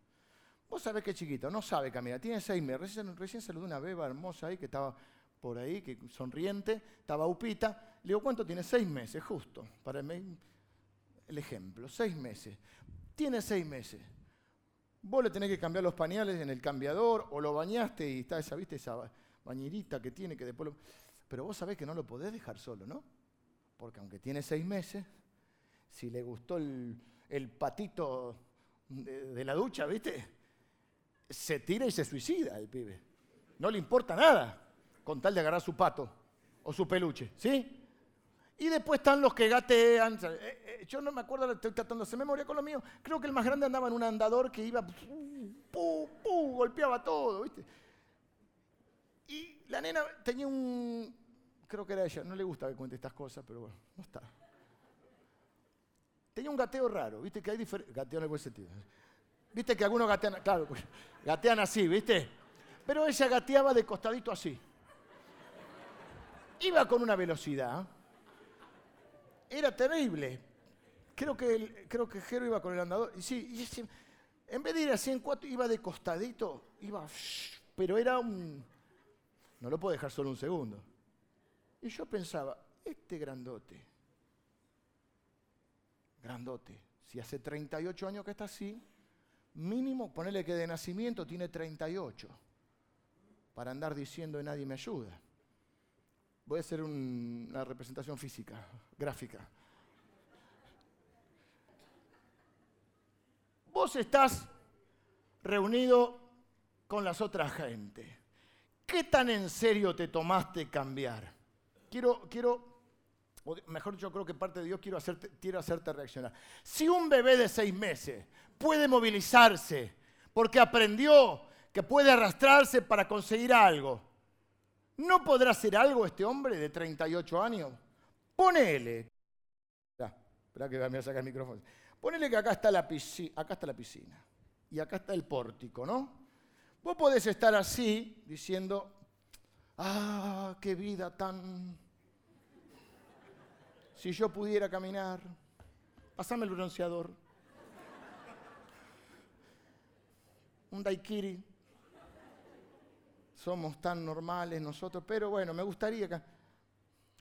Vos sabés que es chiquito, no sabe caminar, tiene seis meses. Recién, recién saludó una beba hermosa ahí que estaba por ahí, que sonriente, estaba upita. Le digo, ¿cuánto tiene? Seis meses, justo, para el, ejemplo, seis meses tiene seis meses. Vos le tenés que cambiar los pañales en el cambiador o lo bañaste y está esa, ¿viste? Esa bañerita que tiene que después lo... Pero vos sabés que no lo podés dejar solo, ¿no? Porque aunque tiene seis meses, si le gustó el, patito de, de, la ducha, ¿viste? Se tira y se suicida el pibe. No le importa nada con tal de agarrar su pato o su peluche, ¿sí? Y después están los que gatean. Eh, eh, yo no me acuerdo, estoy tratando de hacer memoria con lo mío. Creo que el más grande andaba en un andador que iba, pu, pu, golpeaba todo, ¿viste? Y la nena tenía un, creo que era ella, no le gusta que cuente estas cosas, pero bueno, no está. Tenía un gateo raro, ¿viste? Que hay diferentes, gateo en el buen sentido. ¿Viste que algunos gatean, claro, gatean así, ¿viste? Pero ella gateaba de costadito así. Iba con una velocidad era terrible. Creo que, creo que Jero iba con el andador. Sí, en vez de ir así en cuatro, iba de costadito, iba, pero era un... No lo puedo dejar solo un segundo. Y yo pensaba, este grandote, grandote, si hace 38 años que está así, mínimo, ponele que de nacimiento tiene 38, para andar diciendo nadie me ayuda. Voy a hacer una representación física, gráfica. Vos estás reunido con las otras gente. ¿Qué tan en serio te tomaste cambiar? Quiero, quiero, mejor yo creo que parte de Dios quiero hacerte, quiero hacerte reaccionar. Si un bebé de seis meses puede movilizarse porque aprendió que puede arrastrarse para conseguir algo, ¿No podrá hacer algo este hombre de 38 años? Ponele. Espera, que me a sacar el micrófono. Ponele que acá está, la piscina, acá está la piscina y acá está el pórtico, ¿no? Vos podés estar así diciendo, ah, qué vida tan... Si yo pudiera caminar, pasame el bronceador. Un daiquiri somos tan normales nosotros, pero bueno, me gustaría que...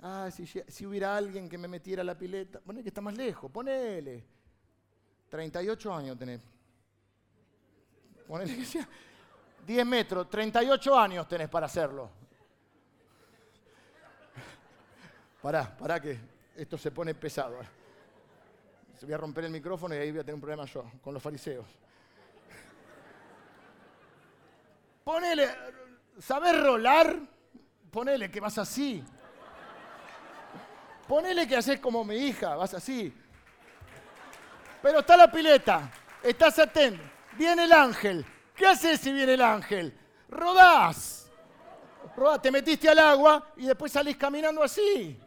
Ah, si, hubiera alguien que me metiera la pileta, ponele que está más lejos, ponele. 38 años tenés. Ponele que sea 10 metros, 38 años tenés para hacerlo. Pará, pará que esto se pone pesado. Se voy a romper el micrófono y ahí voy a tener un problema yo con los fariseos. Ponele, ¿Sabes rolar? Ponele que vas así. Ponele que haces como mi hija, vas así. Pero está la pileta, estás atento. Viene el ángel. ¿Qué haces si viene el ángel? Rodás. Rodás, te metiste al agua y después salís caminando así.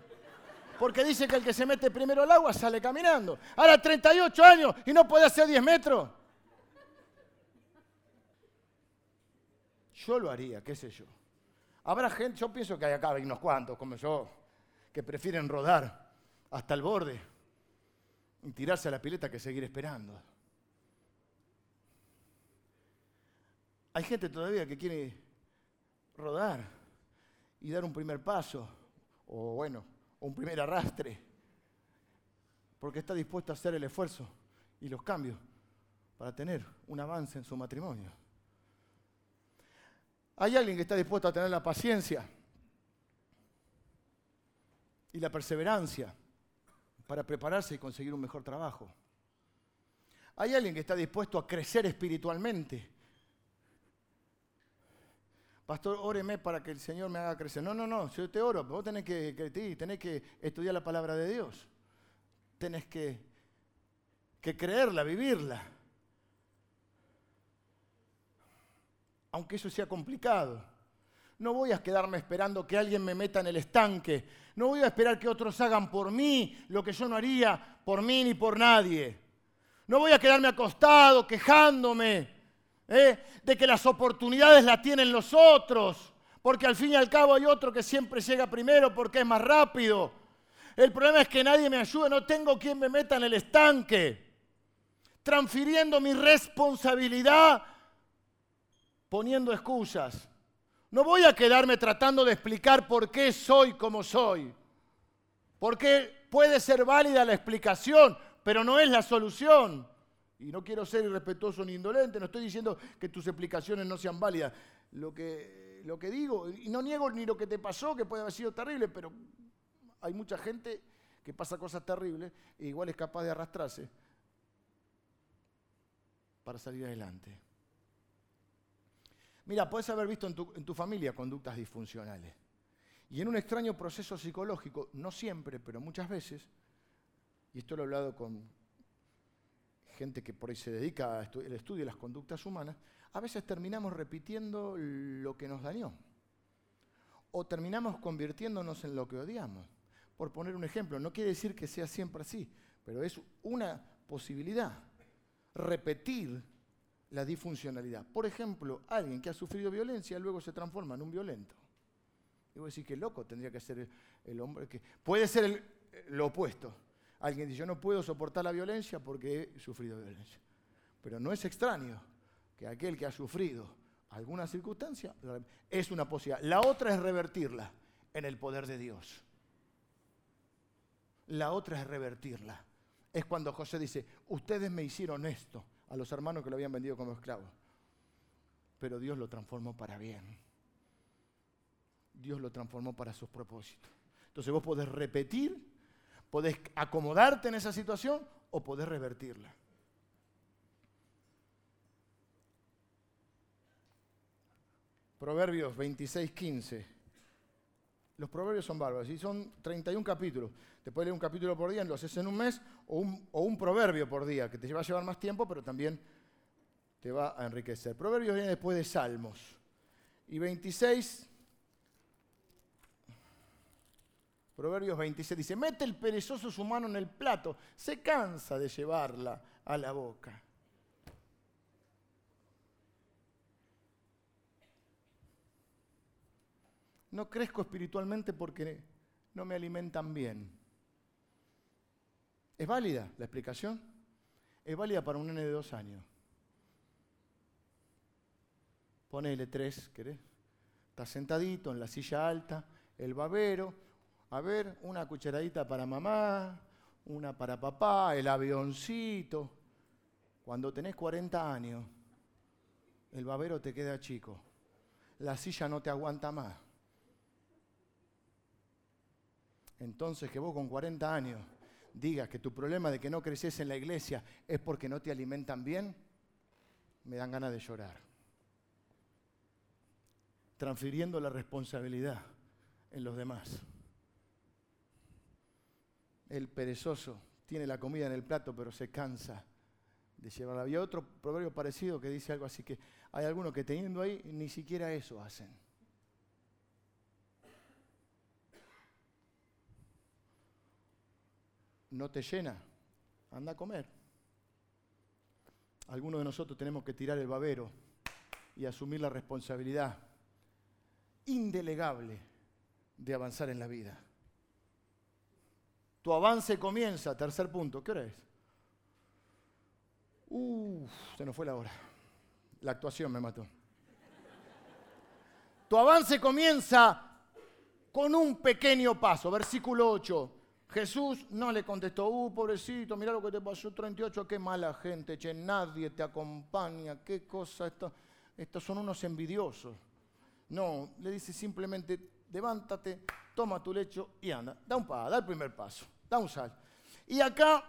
Porque dice que el que se mete primero al agua sale caminando. Ahora 38 años y no puede hacer 10 metros. Yo lo haría, qué sé yo. Habrá gente, yo pienso que hay acá hay unos cuantos, como yo, que prefieren rodar hasta el borde y tirarse a la pileta que seguir esperando. Hay gente todavía que quiere rodar y dar un primer paso, o bueno, un primer arrastre, porque está dispuesto a hacer el esfuerzo y los cambios para tener un avance en su matrimonio. Hay alguien que está dispuesto a tener la paciencia y la perseverancia para prepararse y conseguir un mejor trabajo. Hay alguien que está dispuesto a crecer espiritualmente. Pastor, óreme para que el Señor me haga crecer. No, no, no, yo te oro, vos tenés que, tenés que estudiar la palabra de Dios. Tenés que, que creerla, vivirla. Aunque eso sea complicado. No voy a quedarme esperando que alguien me meta en el estanque. No voy a esperar que otros hagan por mí lo que yo no haría por mí ni por nadie. No voy a quedarme acostado quejándome ¿eh? de que las oportunidades las tienen los otros, porque al fin y al cabo hay otro que siempre llega primero porque es más rápido. El problema es que nadie me ayuda, no tengo quien me meta en el estanque, transfiriendo mi responsabilidad, poniendo excusas. No voy a quedarme tratando de explicar por qué soy como soy. Porque puede ser válida la explicación, pero no es la solución. Y no quiero ser irrespetuoso ni indolente, no estoy diciendo que tus explicaciones no sean válidas. Lo que, digo, y no niego ni lo que te pasó, que puede haber sido terrible, pero hay mucha gente que pasa cosas terribles e igual es capaz de arrastrarse para salir adelante. Mira, puedes haber visto en tu, familia conductas disfuncionales. Y en un extraño proceso psicológico, no siempre, pero muchas veces, y esto lo he hablado con gente que por ahí se dedica al estudio de las conductas humanas, a veces terminamos repitiendo lo que nos dañó. O terminamos convirtiéndonos en lo que odiamos. Por poner un ejemplo, no quiere decir que sea siempre así, pero es una posibilidad. Repetir la disfuncionalidad. Por ejemplo, alguien que ha sufrido violencia luego se transforma en un violento. Y a decir que loco tendría que ser el, hombre que... Puede ser lo opuesto. Alguien dice, yo no puedo soportar la violencia porque he sufrido violencia. Pero no es extraño que aquel que ha sufrido alguna circunstancia es una posibilidad. La otra es revertirla en el poder de Dios. La otra es revertirla. Es cuando José dice, ustedes me hicieron esto a los hermanos que lo habían vendido como esclavos. Pero Dios lo transformó para bien. Dios lo transformó para sus propósitos. Entonces vos podés repetir, podés acomodarte en esa situación o podés revertirla. Proverbios 26, 15. Los proverbios son bárbaros y son 31 capítulos. Te puedes leer un capítulo por día, lo haces en un mes, o un, proverbio por día, que te va a llevar más tiempo, pero también te va a enriquecer. Proverbios viene después de Salmos. Y 26, Proverbios 26 dice, mete el perezoso su mano en el plato, se cansa de llevarla a la boca. No crezco espiritualmente porque no me alimentan bien. ¿Es válida la explicación? Es válida para un nene de dos años. Ponele tres, ¿querés? Está sentadito en la silla alta, el babero. A ver, una cucharadita para mamá, una para papá, el avioncito. Cuando tenés 40 años, el babero te queda chico. La silla no te aguanta más. Entonces que vos con 40 años digas que tu problema de que no creces en la iglesia es porque no te alimentan bien, me dan ganas de llorar. Transfiriendo la responsabilidad en los demás. El perezoso tiene la comida en el plato, pero se cansa de llevarla. Había otro proverbio parecido que dice algo así que hay algunos que teniendo ahí ni siquiera eso hacen. no te llena, anda a comer. Algunos de nosotros tenemos que tirar el babero y asumir la responsabilidad indelegable de avanzar en la vida. Tu avance comienza, tercer punto, ¿qué hora es? Uf, se nos fue la hora. La actuación me mató. Tu avance comienza con un pequeño paso. Versículo 8. Jesús no le contestó, uh, pobrecito, mira lo que te pasó, 38, qué mala gente, che, nadie te acompaña, qué cosa, esto, estos son unos envidiosos. No, le dice simplemente, levántate, toma tu lecho y anda, da un paso, da el primer paso, da un sal. Y acá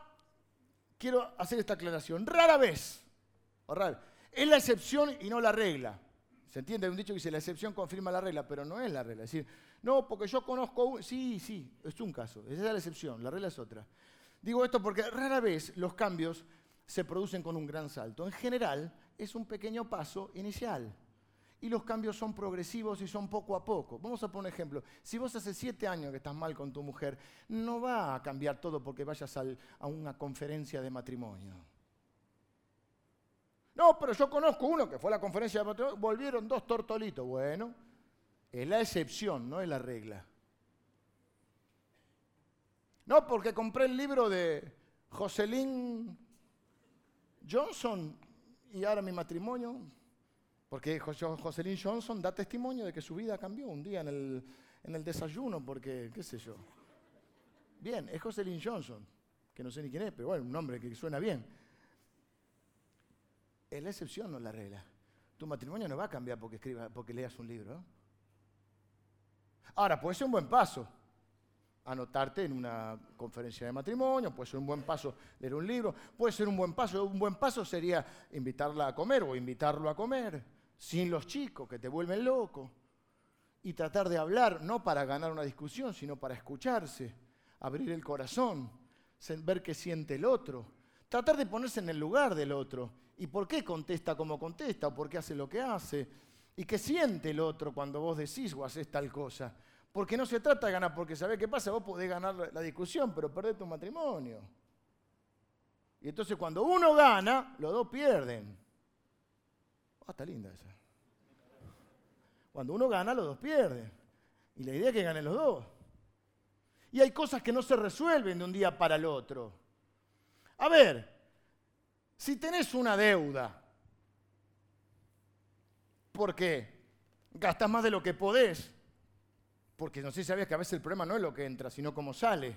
quiero hacer esta aclaración, rara vez, rara, es la excepción y no la regla. ¿Se entiende? Hay un dicho que dice, la excepción confirma la regla, pero no es la regla. Es decir, no, porque yo conozco. Sí, sí, es un caso, esa es la excepción, la regla es otra. Digo esto porque rara vez los cambios se producen con un gran salto. En general, es un pequeño paso inicial. Y los cambios son progresivos y son poco a poco. Vamos a poner un ejemplo. Si vos hace siete años que estás mal con tu mujer, no va a cambiar todo porque vayas a una conferencia de matrimonio. No, pero yo conozco uno que fue a la conferencia de matrimonio, volvieron dos tortolitos. Bueno, es la excepción, no es la regla. No, porque compré el libro de Jocelyn Johnson y ahora mi matrimonio, porque Jocelyn Johnson da testimonio de que su vida cambió un día en el, en el desayuno, porque, qué sé yo. Bien, es Jocelyn Johnson, que no sé ni quién es, pero bueno, un nombre que suena bien. Es la excepción, no la regla. Tu matrimonio no va a cambiar porque, escriba, porque leas un libro. Ahora, puede ser un buen paso anotarte en una conferencia de matrimonio, puede ser un buen paso leer un libro, puede ser un buen paso. Un buen paso sería invitarla a comer o invitarlo a comer, sin los chicos que te vuelven loco. Y tratar de hablar, no para ganar una discusión, sino para escucharse, abrir el corazón, ver qué siente el otro, tratar de ponerse en el lugar del otro. ¿Y por qué contesta como contesta o por qué hace lo que hace? ¿Y qué siente el otro cuando vos decís o haces tal cosa? Porque no se trata de ganar, porque ¿sabés qué pasa? Vos podés ganar la discusión, pero perdés tu matrimonio. Y entonces cuando uno gana, los dos pierden. Ah, está linda esa. Cuando uno gana, los dos pierden. Y la idea es que ganen los dos. Y hay cosas que no se resuelven de un día para el otro. A ver, si tenés una deuda, porque gastas más de lo que podés. Porque no sé si sabías que a veces el problema no es lo que entra, sino cómo sale.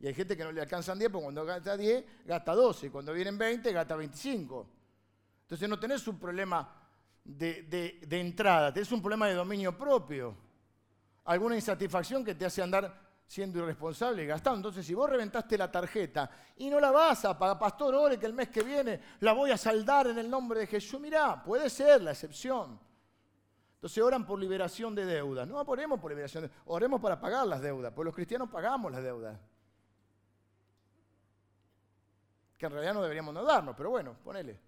Y hay gente que no le alcanzan 10, porque cuando gasta 10, gasta 12. Cuando vienen 20, gasta 25. Entonces no tenés un problema de, entrada, tenés un problema de dominio propio. Alguna insatisfacción que te hace andar siendo irresponsable y gastando. Entonces, si vos reventaste la tarjeta y no la vas a pagar, pastor, ore que el mes que viene la voy a saldar en el nombre de Jesús, mirá, puede ser la excepción. Entonces oran por liberación de deudas. No oremos por liberación de deudas, oremos para pagar las deudas, porque los cristianos pagamos las deudas. Que en realidad no deberíamos no darnos, pero bueno, ponele.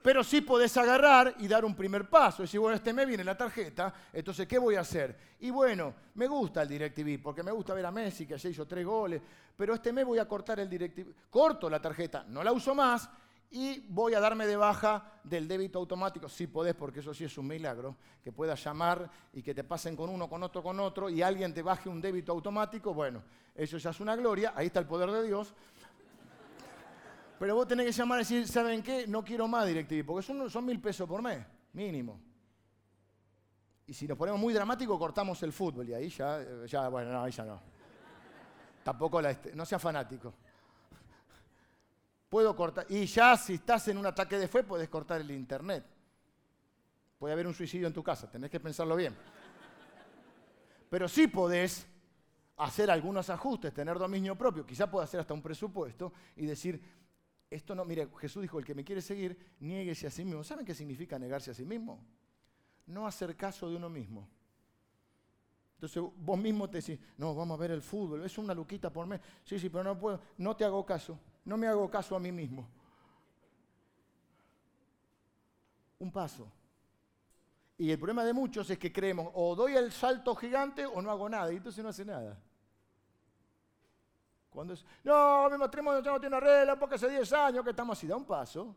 Pero sí podés agarrar y dar un primer paso. Y decir, bueno, este mes viene la tarjeta, entonces, ¿qué voy a hacer? Y bueno, me gusta el DirecTV, porque me gusta ver a Messi, que ayer hizo tres goles, pero este mes voy a cortar el DirecTV. Corto la tarjeta, no la uso más, y voy a darme de baja del débito automático, si podés, porque eso sí es un milagro, que puedas llamar y que te pasen con uno, con otro, con otro, y alguien te baje un débito automático, bueno, eso ya es una gloria, ahí está el poder de Dios. Pero vos tenés que llamar y decir, ¿saben qué? No quiero más DirecTV, porque son, son mil pesos por mes, mínimo. Y si nos ponemos muy dramáticos, cortamos el fútbol, y ahí ya, ya bueno, no, ahí ya no. Tampoco la, no sea fanático puedo cortar. Y ya si estás en un ataque de fe, puedes cortar el internet. Puede haber un suicidio en tu casa, tenés que pensarlo bien. Pero sí podés hacer algunos ajustes, tener dominio propio, quizá pueda hacer hasta un presupuesto y decir, esto no, mire, Jesús dijo, el que me quiere seguir, niéguese a sí mismo. ¿Saben qué significa negarse a sí mismo? No hacer caso de uno mismo. Entonces vos mismo te decís, no, vamos a ver el fútbol, es una luquita por mes. Sí, sí, pero no puedo, no te hago caso no me hago caso a mí mismo. Un paso. Y el problema de muchos es que creemos o doy el salto gigante o no hago nada, y entonces no hace nada. Cuando es, no, mi matrimonio ya no tiene regla porque hace 10 años que estamos así, da un paso.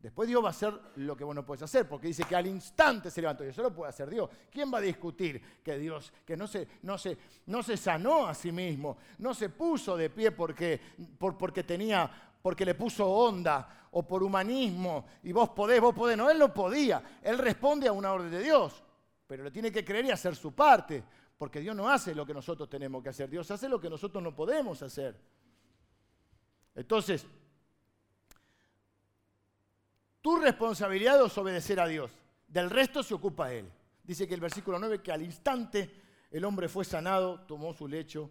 Después Dios va a hacer lo que vos no puedes hacer, porque dice que al instante se levantó y eso lo puede hacer Dios. ¿Quién va a discutir que Dios, que no se, no no se sanó a sí mismo, no se puso de pie porque, porque tenía porque le puso onda o por humanismo y vos podés, vos podés. No, él no podía. Él responde a una orden de Dios, pero le tiene que creer y hacer su parte, porque Dios no hace lo que nosotros tenemos que hacer, Dios hace lo que nosotros no podemos hacer. Entonces, responsabilidad es obedecer a Dios, del resto se ocupa Él. Dice que el versículo 9, que al instante el hombre fue sanado, tomó su lecho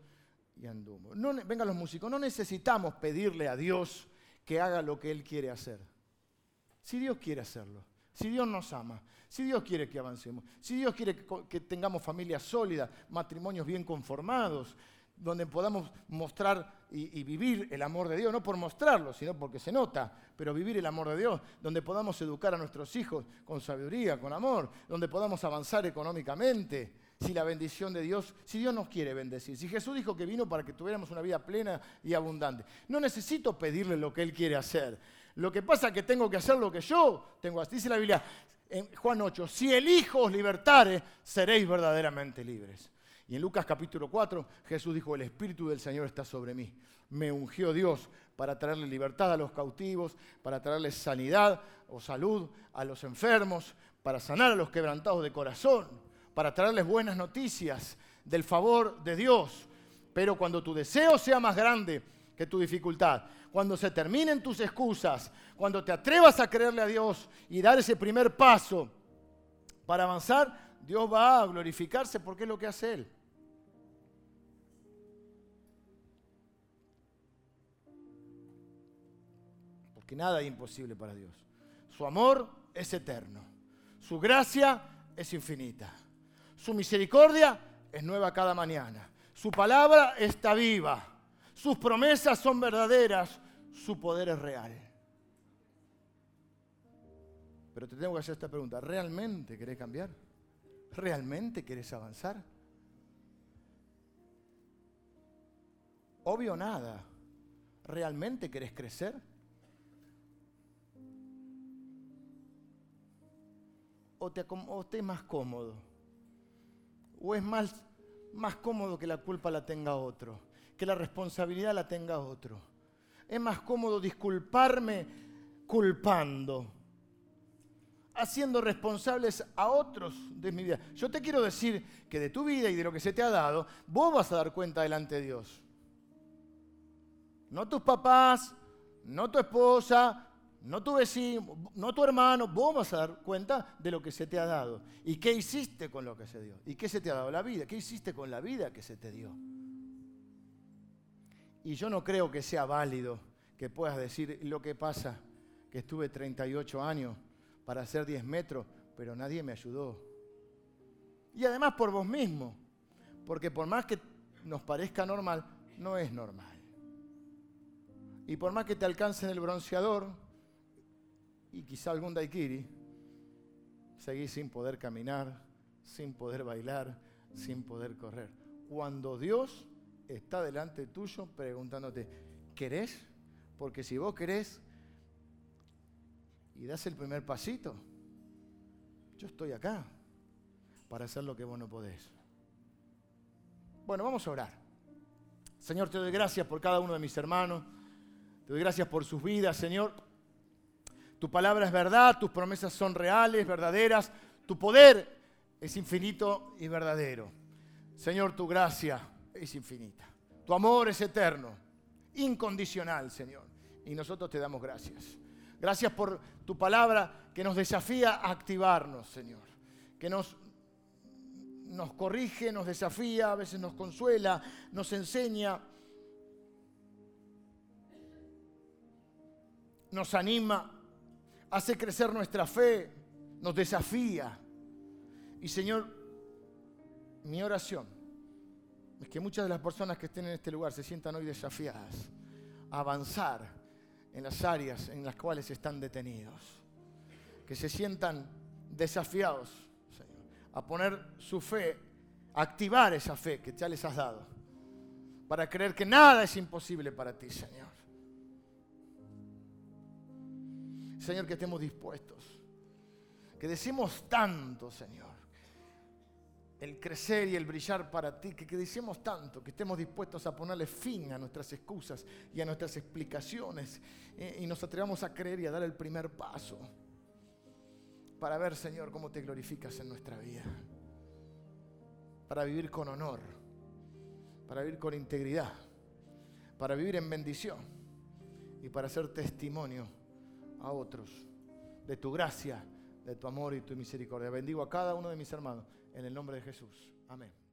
y anduvo. No, vengan los músicos, no necesitamos pedirle a Dios que haga lo que Él quiere hacer. Si Dios quiere hacerlo, si Dios nos ama, si Dios quiere que avancemos, si Dios quiere que, tengamos familias sólidas, matrimonios bien conformados, donde podamos mostrar y, vivir el amor de Dios, no por mostrarlo, sino porque se nota, pero vivir el amor de Dios, donde podamos educar a nuestros hijos con sabiduría, con amor, donde podamos avanzar económicamente, si la bendición de Dios, si Dios nos quiere bendecir, si Jesús dijo que vino para que tuviéramos una vida plena y abundante, no necesito pedirle lo que Él quiere hacer. Lo que pasa es que tengo que hacer lo que yo tengo. Dice la Biblia en Juan 8, si el Hijo os libertare, seréis verdaderamente libres. Y en Lucas capítulo 4, Jesús dijo, el Espíritu del Señor está sobre mí. Me ungió Dios para traerle libertad a los cautivos, para traerle sanidad o salud a los enfermos, para sanar a los quebrantados de corazón, para traerles buenas noticias del favor de Dios. Pero cuando tu deseo sea más grande que tu dificultad, cuando se terminen tus excusas, cuando te atrevas a creerle a Dios y dar ese primer paso para avanzar, Dios va a glorificarse porque es lo que hace Él. Que nada es imposible para Dios. Su amor es eterno. Su gracia es infinita. Su misericordia es nueva cada mañana. Su palabra está viva. Sus promesas son verdaderas. Su poder es real. Pero te tengo que hacer esta pregunta. ¿Realmente querés cambiar? ¿Realmente querés avanzar? Obvio nada. ¿Realmente querés crecer? O, te, estés más cómodo. O es más, más cómodo que la culpa la tenga otro, que la responsabilidad la tenga otro. Es más cómodo disculparme culpando, haciendo responsables a otros de mi vida. Yo te quiero decir que de tu vida y de lo que se te ha dado, vos vas a dar cuenta delante de Dios. No tus papás, no tu esposa, no tu vecino, no tu hermano, vos vas a dar cuenta de lo que se te ha dado. ¿Y qué hiciste con lo que se dio? ¿Y qué se te ha dado? La vida. ¿Qué hiciste con la vida que se te dio? Y yo no creo que sea válido que puedas decir lo que pasa, que estuve 38 años para hacer 10 metros, pero nadie me ayudó. Y además por vos mismo, porque por más que nos parezca normal, no es normal. Y por más que te alcance en el bronceador, y quizá algún daiquiri, seguís sin poder caminar, sin poder bailar, sin poder correr. Cuando Dios está delante tuyo preguntándote, ¿querés? Porque si vos querés y das el primer pasito, yo estoy acá para hacer lo que vos no podés. Bueno, vamos a orar. Señor, te doy gracias por cada uno de mis hermanos. Te doy gracias por sus vidas, Señor. Tu palabra es verdad, tus promesas son reales, verdaderas, tu poder es infinito y verdadero. Señor, tu gracia es infinita. Tu amor es eterno, incondicional, Señor. Y nosotros te damos gracias. Gracias por tu palabra que nos desafía a activarnos, Señor. Que nos, nos corrige, nos desafía, a veces nos consuela, nos enseña, nos anima hace crecer nuestra fe, nos desafía. Y Señor, mi oración es que muchas de las personas que estén en este lugar se sientan hoy desafiadas a avanzar en las áreas en las cuales están detenidos. Que se sientan desafiados, Señor, a poner su fe, a activar esa fe que ya les has dado, para creer que nada es imposible para ti, Señor. Señor, que estemos dispuestos. Que decimos tanto, Señor. el crecer y el brillar para ti, que, que decimos tanto, que estemos dispuestos a ponerle fin a nuestras excusas y a nuestras explicaciones eh, y nos atrevamos a creer y a dar el primer paso para ver, Señor, cómo te glorificas en nuestra vida, para vivir con honor, para vivir con integridad, para vivir en bendición y para ser testimonio a otros de tu gracia, de tu amor y tu misericordia. Bendigo a cada uno de mis hermanos en el nombre de Jesús. Amén.